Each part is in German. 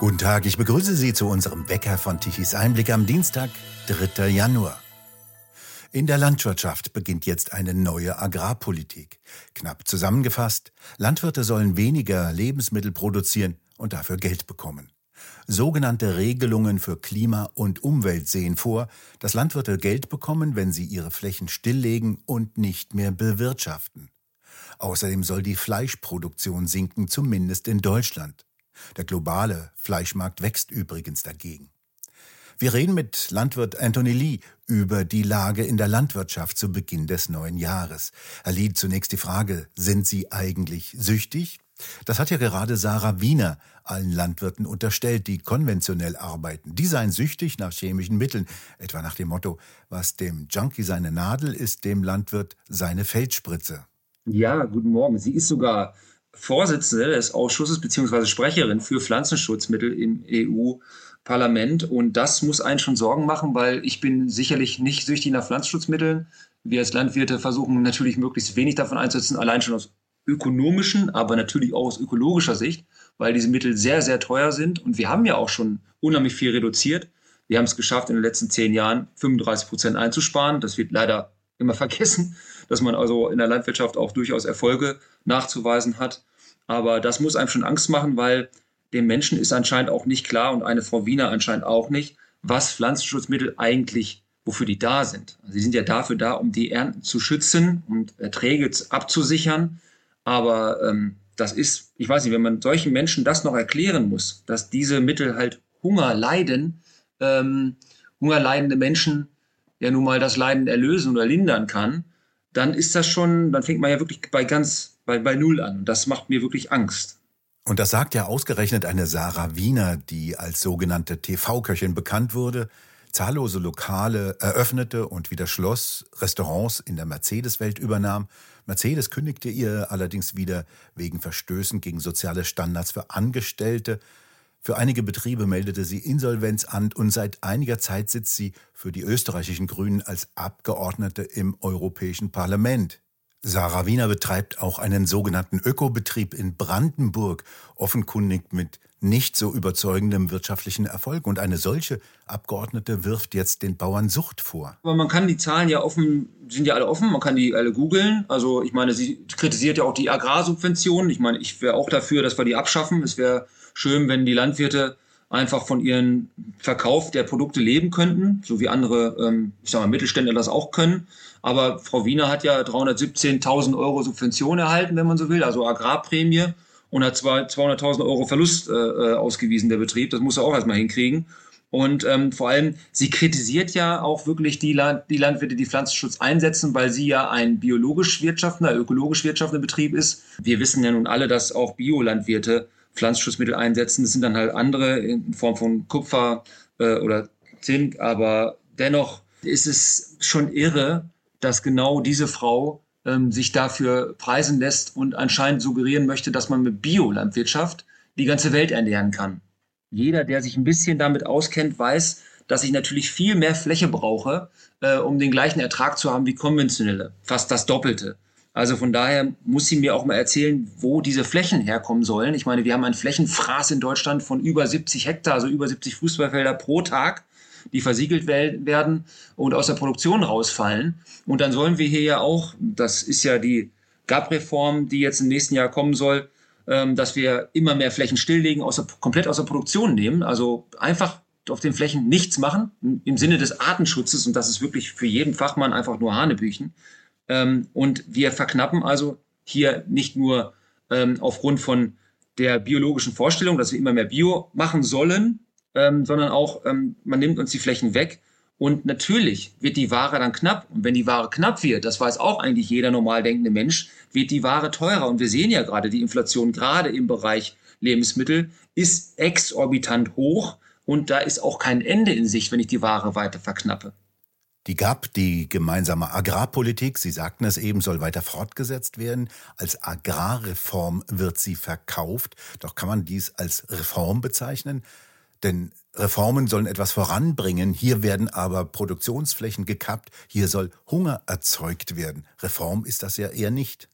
Guten Tag, ich begrüße Sie zu unserem Wecker von Tichys Einblick am Dienstag, 3. Januar. In der Landwirtschaft beginnt jetzt eine neue Agrarpolitik. Knapp zusammengefasst, Landwirte sollen weniger Lebensmittel produzieren und dafür Geld bekommen. Sogenannte Regelungen für Klima und Umwelt sehen vor, dass Landwirte Geld bekommen, wenn sie ihre Flächen stilllegen und nicht mehr bewirtschaften. Außerdem soll die Fleischproduktion sinken, zumindest in Deutschland. Der globale Fleischmarkt wächst übrigens dagegen. Wir reden mit Landwirt Anthony Lee über die Lage in der Landwirtschaft zu Beginn des neuen Jahres. Herr Lee, zunächst die Frage, sind Sie eigentlich süchtig? Das hat ja gerade Sarah Wiener allen Landwirten unterstellt, die konventionell arbeiten. Die seien süchtig nach chemischen Mitteln, etwa nach dem Motto, was dem Junkie seine Nadel ist, dem Landwirt seine Feldspritze. Ja, guten Morgen. Sie ist sogar Vorsitzende des Ausschusses bzw. Sprecherin für Pflanzenschutzmittel im EU-Parlament. Und das muss einen schon Sorgen machen, weil ich bin sicherlich nicht süchtig nach Pflanzenschutzmitteln. Wir als Landwirte versuchen natürlich möglichst wenig davon einzusetzen, allein schon aus ökonomischen, aber natürlich auch aus ökologischer Sicht, weil diese Mittel sehr, sehr teuer sind. Und wir haben ja auch schon unheimlich viel reduziert. Wir haben es geschafft, in den letzten zehn Jahren 35 Prozent einzusparen. Das wird leider immer vergessen, dass man also in der Landwirtschaft auch durchaus Erfolge nachzuweisen hat. Aber das muss einem schon Angst machen, weil dem Menschen ist anscheinend auch nicht klar und eine Frau Wiener anscheinend auch nicht, was Pflanzenschutzmittel eigentlich, wofür die da sind. Also sie sind ja dafür da, um die Ernten zu schützen und Erträge abzusichern. Aber ähm, das ist, ich weiß nicht, wenn man solchen Menschen das noch erklären muss, dass diese Mittel halt Hunger leiden, ähm, hungerleidende Menschen ja nun mal das Leiden erlösen oder lindern kann, dann ist das schon, dann fängt man ja wirklich bei ganz, bei, bei Null an. Das macht mir wirklich Angst. Und das sagt ja ausgerechnet eine Sarah Wiener, die als sogenannte TV-Köchin bekannt wurde, zahllose Lokale eröffnete und wieder schloss, Restaurants in der Mercedes-Welt übernahm. Mercedes kündigte ihr allerdings wieder wegen Verstößen gegen soziale Standards für Angestellte für einige Betriebe meldete sie Insolvenz an und seit einiger Zeit sitzt sie für die österreichischen Grünen als Abgeordnete im Europäischen Parlament. Sarah Wiener betreibt auch einen sogenannten Ökobetrieb in Brandenburg, offenkundig mit nicht so überzeugendem wirtschaftlichen Erfolg. Und eine solche Abgeordnete wirft jetzt den Bauern Sucht vor. Aber man kann die Zahlen ja offen, sind ja alle offen, man kann die alle googeln. Also ich meine, sie kritisiert ja auch die Agrarsubventionen. Ich meine, ich wäre auch dafür, dass wir die abschaffen. Es wäre schön, wenn die Landwirte einfach von ihrem Verkauf der Produkte leben könnten, so wie andere, ähm, ich sag mal, Mittelständler das auch können. Aber Frau Wiener hat ja 317.000 Euro Subvention erhalten, wenn man so will, also Agrarprämie und hat zwar 200.000 Euro Verlust äh, äh, ausgewiesen, der Betrieb. Das muss er auch erstmal hinkriegen. Und ähm, vor allem, sie kritisiert ja auch wirklich die, Land die Landwirte, die Pflanzenschutz einsetzen, weil sie ja ein biologisch wirtschaftender, ökologisch wirtschaftender Betrieb ist. Wir wissen ja nun alle, dass auch Biolandwirte Pflanzenschutzmittel einsetzen. Das sind dann halt andere in Form von Kupfer äh, oder Zink. Aber dennoch ist es schon irre, dass genau diese Frau ähm, sich dafür preisen lässt und anscheinend suggerieren möchte, dass man mit Biolandwirtschaft die ganze Welt ernähren kann. Jeder, der sich ein bisschen damit auskennt, weiß, dass ich natürlich viel mehr Fläche brauche, äh, um den gleichen Ertrag zu haben wie konventionelle, fast das Doppelte. Also von daher muss sie mir auch mal erzählen, wo diese Flächen herkommen sollen. Ich meine, wir haben einen Flächenfraß in Deutschland von über 70 Hektar, also über 70 Fußballfelder pro Tag, die versiegelt werden und aus der Produktion rausfallen. Und dann sollen wir hier ja auch, das ist ja die GAP-Reform, die jetzt im nächsten Jahr kommen soll, ähm, dass wir immer mehr Flächen stilllegen, außer, komplett aus der Produktion nehmen. Also einfach auf den Flächen nichts machen, im Sinne des Artenschutzes. Und das ist wirklich für jeden Fachmann einfach nur Hanebüchen. Ähm, und wir verknappen also hier nicht nur ähm, aufgrund von der biologischen Vorstellung, dass wir immer mehr Bio machen sollen, ähm, sondern auch, ähm, man nimmt uns die Flächen weg. Und natürlich wird die Ware dann knapp. Und wenn die Ware knapp wird, das weiß auch eigentlich jeder normal denkende Mensch, wird die Ware teurer. Und wir sehen ja gerade, die Inflation gerade im Bereich Lebensmittel ist exorbitant hoch. Und da ist auch kein Ende in Sicht, wenn ich die Ware weiter verknappe. Die GAP, die gemeinsame Agrarpolitik, Sie sagten es eben, soll weiter fortgesetzt werden. Als Agrarreform wird sie verkauft. Doch kann man dies als Reform bezeichnen? Denn Reformen sollen etwas voranbringen. Hier werden aber Produktionsflächen gekappt. Hier soll Hunger erzeugt werden. Reform ist das ja eher nicht.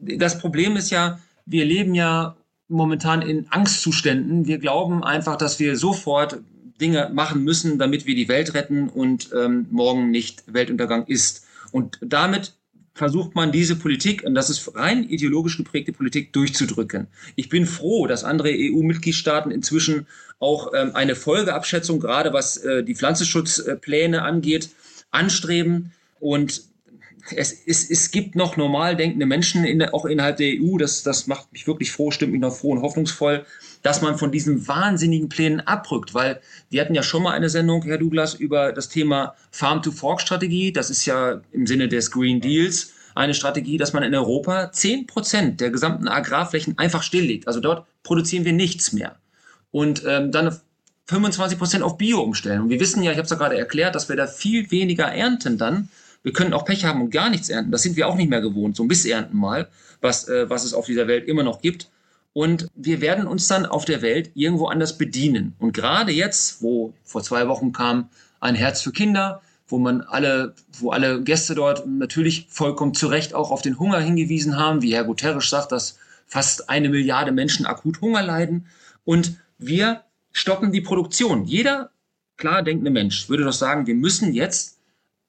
Das Problem ist ja, wir leben ja momentan in Angstzuständen. Wir glauben einfach, dass wir sofort Dinge machen müssen, damit wir die Welt retten und ähm, morgen nicht Weltuntergang ist. Und damit versucht man diese Politik, und das ist rein ideologisch geprägte Politik, durchzudrücken. Ich bin froh, dass andere EU-Mitgliedstaaten inzwischen auch ähm, eine Folgeabschätzung, gerade was äh, die Pflanzenschutzpläne angeht, anstreben. Und es, es, es gibt noch normal denkende Menschen, in, auch innerhalb der EU, das, das macht mich wirklich froh, stimmt mich noch froh und hoffnungsvoll, dass man von diesen wahnsinnigen Plänen abrückt, weil wir hatten ja schon mal eine Sendung, Herr Douglas, über das Thema Farm-to-Fork-Strategie. Das ist ja im Sinne des Green Deals eine Strategie, dass man in Europa zehn Prozent der gesamten Agrarflächen einfach stilllegt. Also dort produzieren wir nichts mehr. Und ähm, dann 25 Prozent auf Bio umstellen. Und wir wissen ja, ich habe es ja gerade erklärt, dass wir da viel weniger ernten dann. Wir können auch Pech haben und gar nichts ernten. Das sind wir auch nicht mehr gewohnt, so ein bisschen ernten mal, was, äh, was es auf dieser Welt immer noch gibt. Und wir werden uns dann auf der Welt irgendwo anders bedienen. Und gerade jetzt, wo vor zwei Wochen kam ein Herz für Kinder, wo man alle, wo alle Gäste dort natürlich vollkommen zu Recht auch auf den Hunger hingewiesen haben, wie Herr Guterres sagt, dass fast eine Milliarde Menschen akut Hunger leiden. Und wir stoppen die Produktion. Jeder klar denkende Mensch würde doch sagen, wir müssen jetzt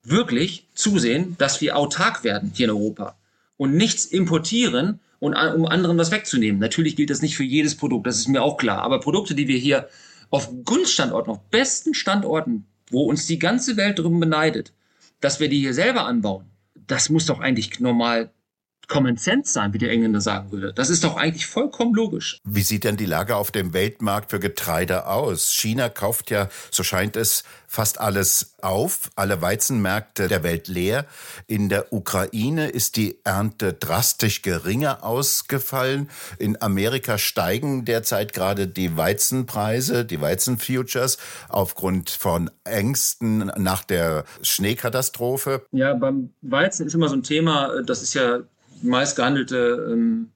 wirklich zusehen, dass wir autark werden hier in Europa und nichts importieren, und um anderen was wegzunehmen. Natürlich gilt das nicht für jedes Produkt, das ist mir auch klar. Aber Produkte, die wir hier auf Gunststandorten, auf besten Standorten, wo uns die ganze Welt drum beneidet, dass wir die hier selber anbauen, das muss doch eigentlich normal Common Sense sein, wie der Engländer sagen würde. Das ist doch eigentlich vollkommen logisch. Wie sieht denn die Lage auf dem Weltmarkt für Getreide aus? China kauft ja, so scheint es, fast alles auf, alle Weizenmärkte der Welt leer. In der Ukraine ist die Ernte drastisch geringer ausgefallen. In Amerika steigen derzeit gerade die Weizenpreise, die Weizenfutures aufgrund von Ängsten nach der Schneekatastrophe. Ja, beim Weizen ist immer so ein Thema, das ist ja meist gehandelte ähm,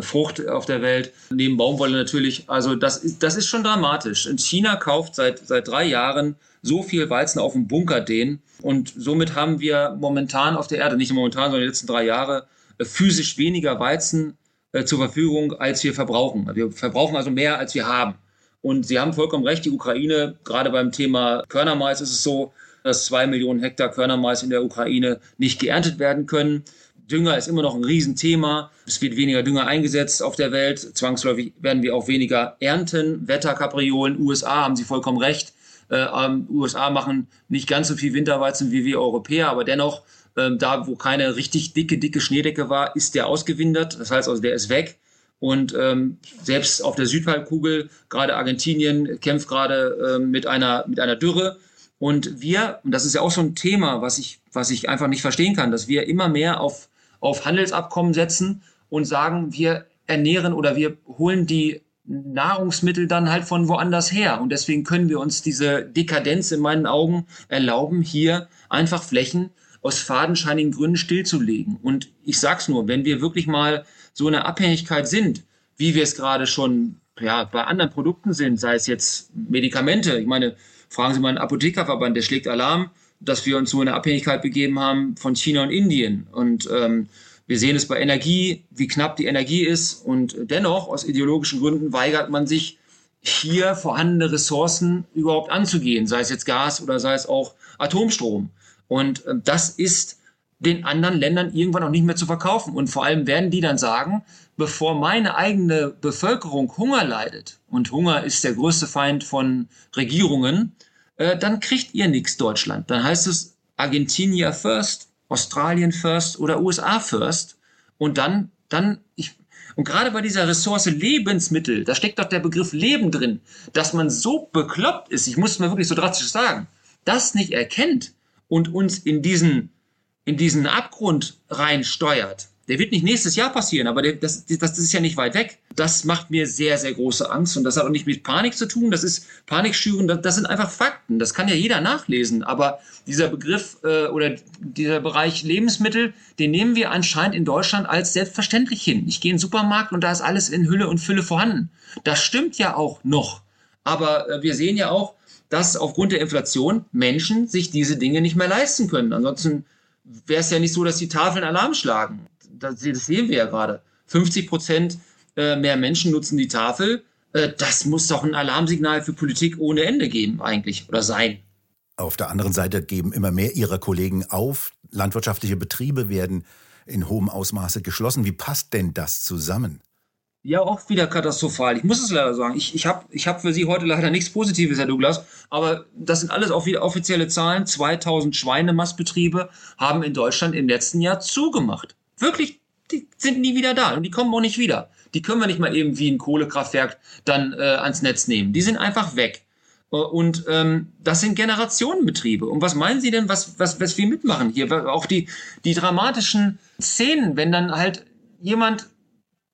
Frucht auf der Welt, neben Baumwolle natürlich. Also das ist, das ist schon dramatisch. Und China kauft seit, seit drei Jahren so viel Weizen auf dem Bunker den. Und somit haben wir momentan auf der Erde, nicht momentan, sondern die letzten drei Jahre, äh, physisch weniger Weizen äh, zur Verfügung, als wir verbrauchen. Wir verbrauchen also mehr, als wir haben. Und Sie haben vollkommen recht, die Ukraine, gerade beim Thema Körnermais ist es so, dass zwei Millionen Hektar Körnermais in der Ukraine nicht geerntet werden können. Dünger ist immer noch ein Riesenthema. Es wird weniger Dünger eingesetzt auf der Welt. Zwangsläufig werden wir auch weniger ernten. Wetterkapriolen, USA haben Sie vollkommen recht. Äh, ähm, USA machen nicht ganz so viel Winterweizen wie wir Europäer, aber dennoch, äh, da wo keine richtig dicke, dicke Schneedecke war, ist der ausgewindert. Das heißt also, der ist weg. Und ähm, selbst auf der Südhalbkugel, gerade Argentinien kämpft gerade äh, mit, einer, mit einer Dürre. Und wir, und das ist ja auch so ein Thema, was ich, was ich einfach nicht verstehen kann, dass wir immer mehr auf auf Handelsabkommen setzen und sagen, wir ernähren oder wir holen die Nahrungsmittel dann halt von woanders her. Und deswegen können wir uns diese Dekadenz in meinen Augen erlauben, hier einfach Flächen aus fadenscheinigen Gründen stillzulegen. Und ich sag's nur, wenn wir wirklich mal so eine Abhängigkeit sind, wie wir es gerade schon ja, bei anderen Produkten sind, sei es jetzt Medikamente. Ich meine, fragen Sie mal einen Apothekerverband, der schlägt Alarm dass wir uns so eine Abhängigkeit begeben haben von China und Indien. Und ähm, wir sehen es bei Energie, wie knapp die Energie ist. Und dennoch, aus ideologischen Gründen, weigert man sich, hier vorhandene Ressourcen überhaupt anzugehen, sei es jetzt Gas oder sei es auch Atomstrom. Und äh, das ist den anderen Ländern irgendwann auch nicht mehr zu verkaufen. Und vor allem werden die dann sagen, bevor meine eigene Bevölkerung Hunger leidet, und Hunger ist der größte Feind von Regierungen, äh, dann kriegt ihr nichts Deutschland. Dann heißt es Argentinier first, Australien first oder USA first. Und dann, dann, ich, und gerade bei dieser Ressource Lebensmittel, da steckt doch der Begriff Leben drin, dass man so bekloppt ist, ich muss es mal wirklich so drastisch sagen, das nicht erkennt und uns in diesen, in diesen Abgrund reinsteuert, der wird nicht nächstes Jahr passieren, aber der, das, das, ist ja nicht weit weg. Das macht mir sehr, sehr große Angst und das hat auch nicht mit Panik zu tun. Das ist Panikschüren, das, das sind einfach Fakten. Das kann ja jeder nachlesen. Aber dieser Begriff äh, oder dieser Bereich Lebensmittel, den nehmen wir anscheinend in Deutschland als selbstverständlich hin. Ich gehe in den Supermarkt und da ist alles in Hülle und Fülle vorhanden. Das stimmt ja auch noch. Aber äh, wir sehen ja auch, dass aufgrund der Inflation Menschen sich diese Dinge nicht mehr leisten können. Ansonsten wäre es ja nicht so, dass die Tafeln Alarm schlagen das, sehen wir ja gerade. 50 Prozent äh, mehr Menschen nutzen die Tafel. Äh, das muss doch ein Alarmsignal für Politik ohne Ende geben, eigentlich, oder sein. Auf der anderen Seite geben immer mehr ihrer Kollegen auf. Landwirtschaftliche Betriebe werden in hohem Ausmaße geschlossen. Wie passt denn das zusammen? Ja, auch wieder katastrophal. Ich muss es leider sagen. Ich, ich habe ich hab für Sie heute leider nichts Positives, Herr Douglas. Aber das sind alles auch wieder offizielle Zahlen. 2000 Schweinemastbetriebe haben in Deutschland im letzten Jahr zugemacht. Wirklich, die sind nie wieder da und die kommen auch nicht wieder. Die können wir nicht mal eben wie ein Kohlekraftwerk dann äh, ans Netz nehmen. Die sind einfach weg. Äh, und ähm, das sind Generationenbetriebe. Und was meinen Sie denn, was, was, was wir mitmachen hier? Auch die, die dramatischen Szenen, wenn dann halt jemand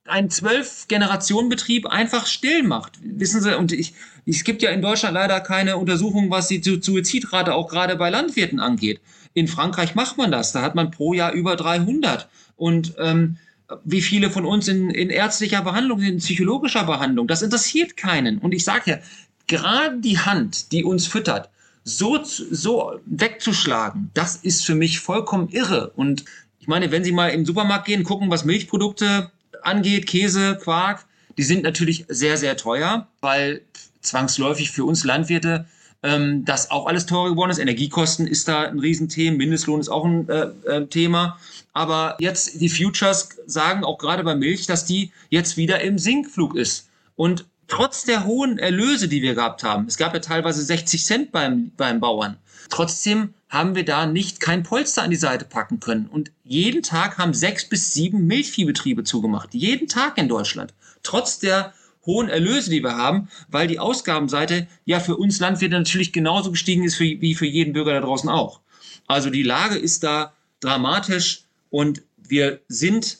ein zwölf Generationen Betrieb einfach still macht. Wissen Sie, und ich, es gibt ja in Deutschland leider keine Untersuchung, was die Suizidrate auch gerade bei Landwirten angeht. In Frankreich macht man das. Da hat man pro Jahr über 300. Und ähm, wie viele von uns in, in ärztlicher Behandlung in psychologischer Behandlung, das interessiert keinen. Und ich sage ja, gerade die Hand, die uns füttert, so, so wegzuschlagen, das ist für mich vollkommen irre. Und ich meine, wenn Sie mal den Supermarkt gehen, gucken, was Milchprodukte angeht, Käse, Quark, die sind natürlich sehr, sehr teuer, weil zwangsläufig für uns Landwirte ähm, das auch alles teurer geworden ist. Energiekosten ist da ein Riesenthema, Mindestlohn ist auch ein äh, äh, Thema. Aber jetzt die Futures sagen auch gerade bei Milch, dass die jetzt wieder im Sinkflug ist. Und trotz der hohen Erlöse, die wir gehabt haben, es gab ja teilweise 60 Cent beim, beim Bauern, trotzdem haben wir da nicht kein Polster an die Seite packen können. Und jeden Tag haben sechs bis sieben Milchviehbetriebe zugemacht. Jeden Tag in Deutschland. Trotz der hohen Erlöse, die wir haben, weil die Ausgabenseite ja für uns Landwirte natürlich genauso gestiegen ist wie für jeden Bürger da draußen auch. Also die Lage ist da dramatisch und wir sind,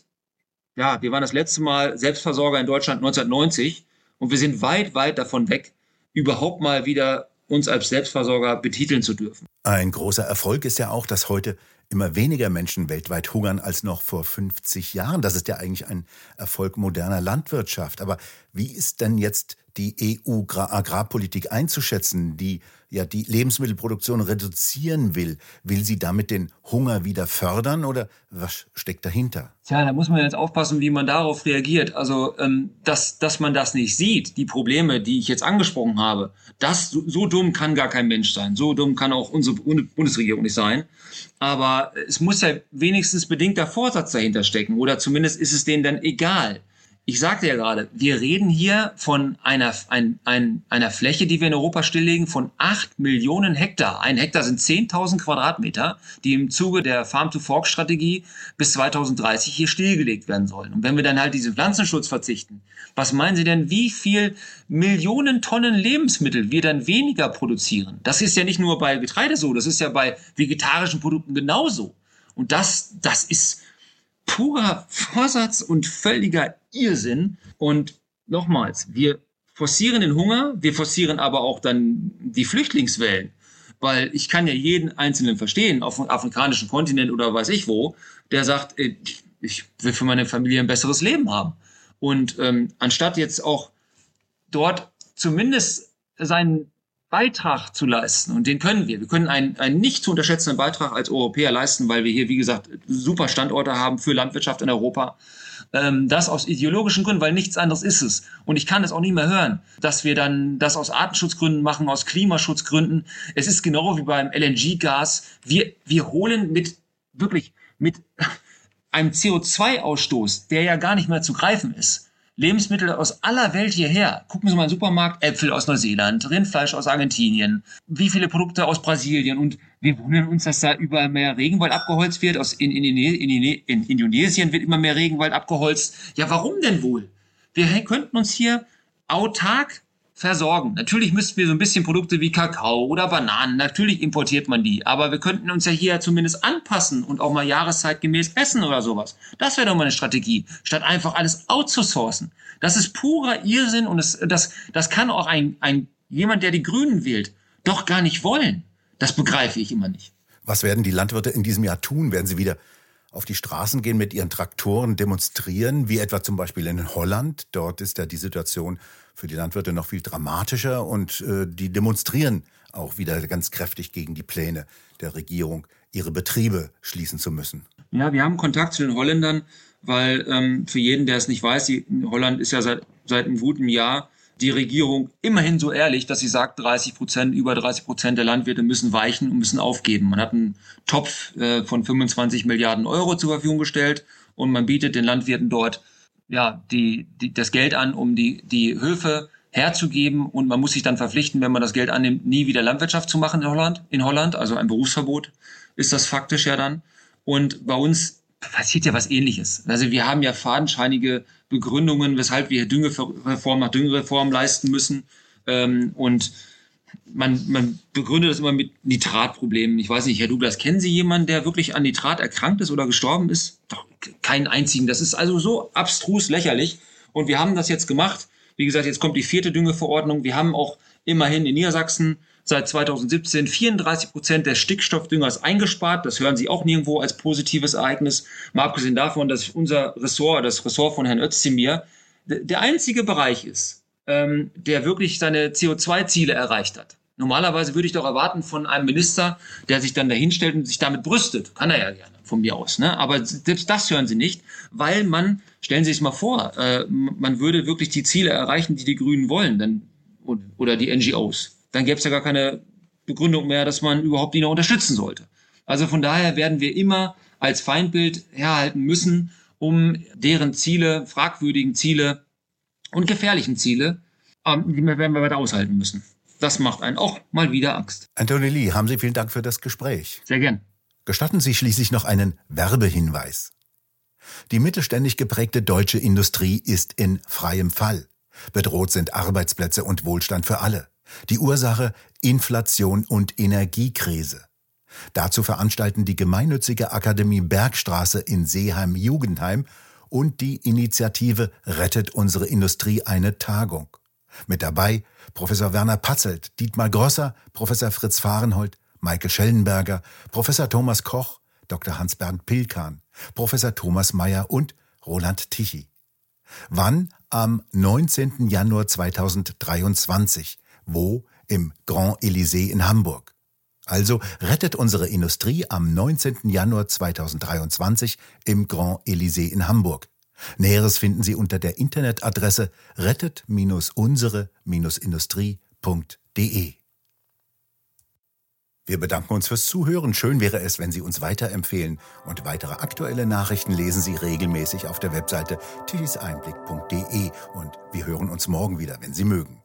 ja, wir waren das letzte Mal Selbstversorger in Deutschland 1990 und wir sind weit, weit davon weg, überhaupt mal wieder uns als Selbstversorger betiteln zu dürfen. Ein großer Erfolg ist ja auch, dass heute immer weniger Menschen weltweit hungern als noch vor 50 Jahren. Das ist ja eigentlich ein Erfolg moderner Landwirtschaft. Aber wie ist denn jetzt die EU-Agrarpolitik einzuschätzen, die ja die Lebensmittelproduktion reduzieren will. Will sie damit den Hunger wieder fördern oder was steckt dahinter? Tja, da muss man jetzt aufpassen, wie man darauf reagiert. Also, ähm, dass, dass man das nicht sieht, die Probleme, die ich jetzt angesprochen habe, das, so, so dumm kann gar kein Mensch sein. So dumm kann auch unsere Bundesregierung nicht sein. Aber es muss ja wenigstens bedingter Vorsatz dahinter stecken oder zumindest ist es denen dann egal ich sagte ja gerade, wir reden hier von einer, ein, ein, einer Fläche, die wir in Europa stilllegen, von acht Millionen Hektar. Ein Hektar sind 10.000 Quadratmeter, die im Zuge der Farm-to-Fork-Strategie bis 2030 hier stillgelegt werden sollen. Und wenn wir dann halt diesen Pflanzenschutz verzichten, was meinen Sie denn, wie viel Millionen Tonnen Lebensmittel wir dann weniger produzieren? Das ist ja nicht nur bei Getreide so, das ist ja bei vegetarischen Produkten genauso. Und das, das ist, purer Vorsatz und völliger Irrsinn. Und nochmals, wir forcieren den Hunger, wir forcieren aber auch dann die Flüchtlingswellen. Weil ich kann ja jeden Einzelnen verstehen, auf dem afrikanischen Kontinent oder weiß ich wo, der sagt, äh, ich will für meine Familie ein besseres Leben haben. Und ähm, anstatt jetzt auch dort zumindest seinen Beitrag zu leisten. Und den können wir. Wir können einen, einen nicht zu unterschätzenden Beitrag als Europäer leisten, weil wir hier, wie gesagt, super Standorte haben für Landwirtschaft in Europa. Ähm, das aus ideologischen Gründen, weil nichts anderes ist es. Und ich kann es auch nicht mehr hören, dass wir dann das aus Artenschutzgründen machen, aus Klimaschutzgründen. Es ist genau wie beim LNG-Gas. Wir, wir holen mit, wirklich, mit einem CO2-Ausstoß, der ja gar nicht mehr zu greifen ist Lebensmittel aus aller Welt hierher. Gucken Sie mal den Supermarkt, Äpfel aus Neuseeland, Rindfleisch aus Argentinien, wie viele Produkte aus Brasilien und wir wundern uns, dass da überall mehr Regenwald abgeholzt wird. Aus in, in, in, in Indonesien wird immer mehr Regenwald abgeholzt. Ja, warum denn wohl? Wir könnten uns hier autark versorgen. Natürlich müssten wir so ein bisschen Produkte wie Kakao oder Bananen, natürlich importiert man die, aber wir könnten uns ja hier zumindest anpassen und auch mal jahreszeitgemäß essen oder sowas. Das wäre doch mal eine Strategie, statt einfach alles outzusourcen. Das ist purer Irrsinn und es, das, das kann auch ein, ein, jemand, der die Grünen wählt, doch gar nicht wollen. Das begreife ich immer nicht. Was werden die Landwirte in diesem Jahr tun? Werden sie wieder auf die Straßen gehen mit ihren Traktoren, demonstrieren, wie etwa zum Beispiel in Holland? Dort ist ja die Situation für die Landwirte noch viel dramatischer und äh, die demonstrieren auch wieder ganz kräftig gegen die Pläne der Regierung, ihre Betriebe schließen zu müssen. Ja, wir haben Kontakt zu den Holländern, weil ähm, für jeden, der es nicht weiß, die, Holland ist ja seit, seit einem guten Jahr die Regierung immerhin so ehrlich, dass sie sagt, 30 Prozent, über 30 Prozent der Landwirte müssen weichen und müssen aufgeben. Man hat einen Topf äh, von 25 Milliarden Euro zur Verfügung gestellt und man bietet den Landwirten dort ja die, die das Geld an, um die die Höfe herzugeben und man muss sich dann verpflichten, wenn man das Geld annimmt, nie wieder Landwirtschaft zu machen in Holland. In Holland, also ein Berufsverbot ist das faktisch ja dann. Und bei uns passiert ja was Ähnliches. Also wir haben ja fadenscheinige Begründungen, weshalb wir Düngereform nach Düngereform leisten müssen. Ähm, und man, man begründet das immer mit Nitratproblemen. Ich weiß nicht, Herr Douglas, kennen Sie jemanden, der wirklich an Nitrat erkrankt ist oder gestorben ist? Doch, keinen einzigen. Das ist also so abstrus lächerlich. Und wir haben das jetzt gemacht. Wie gesagt, jetzt kommt die vierte Düngeverordnung. Wir haben auch immerhin in Niedersachsen seit 2017 34 Prozent des Stickstoffdüngers eingespart. Das hören Sie auch nirgendwo als positives Ereignis. Mal abgesehen davon, dass unser Ressort, das Ressort von Herrn Özdemir, der einzige Bereich ist, ähm, der wirklich seine CO2-Ziele erreicht hat. Normalerweise würde ich doch erwarten von einem Minister, der sich dann dahinstellt und sich damit brüstet. Kann er ja gerne, von mir aus. Ne? Aber selbst das hören sie nicht, weil man, stellen Sie sich mal vor, äh, man würde wirklich die Ziele erreichen, die die Grünen wollen, dann, oder die NGOs. Dann gäbe es ja gar keine Begründung mehr, dass man überhaupt die noch unterstützen sollte. Also von daher werden wir immer als Feindbild herhalten müssen, um deren Ziele, fragwürdigen Ziele und gefährlichen Ziele, ähm, die werden wir weiter aushalten müssen. Das macht einen auch mal wieder Angst. Anthony Lee, haben Sie vielen Dank für das Gespräch. Sehr gern. Gestatten Sie schließlich noch einen Werbehinweis. Die mittelständig geprägte deutsche Industrie ist in freiem Fall. Bedroht sind Arbeitsplätze und Wohlstand für alle. Die Ursache Inflation und Energiekrise. Dazu veranstalten die gemeinnützige Akademie Bergstraße in Seeheim-Jugendheim und die Initiative Rettet unsere Industrie eine Tagung. Mit dabei Professor Werner Patzelt, Dietmar Grosser, Professor Fritz Fahrenhold, Michael Schellenberger, Professor Thomas Koch, Dr. Hans-Bernd Pilkan, Professor Thomas Mayer und Roland Tichy. Wann? Am 19. Januar 2023. Wo? Im Grand Elysée in Hamburg. Also rettet unsere Industrie am 19. Januar 2023 im Grand Elysée in Hamburg. Näheres finden Sie unter der Internetadresse rettet-unsere-industrie.de. Wir bedanken uns fürs Zuhören. Schön wäre es, wenn Sie uns weiterempfehlen. Und weitere aktuelle Nachrichten lesen Sie regelmäßig auf der Webseite tischiseinblick.de. Und wir hören uns morgen wieder, wenn Sie mögen.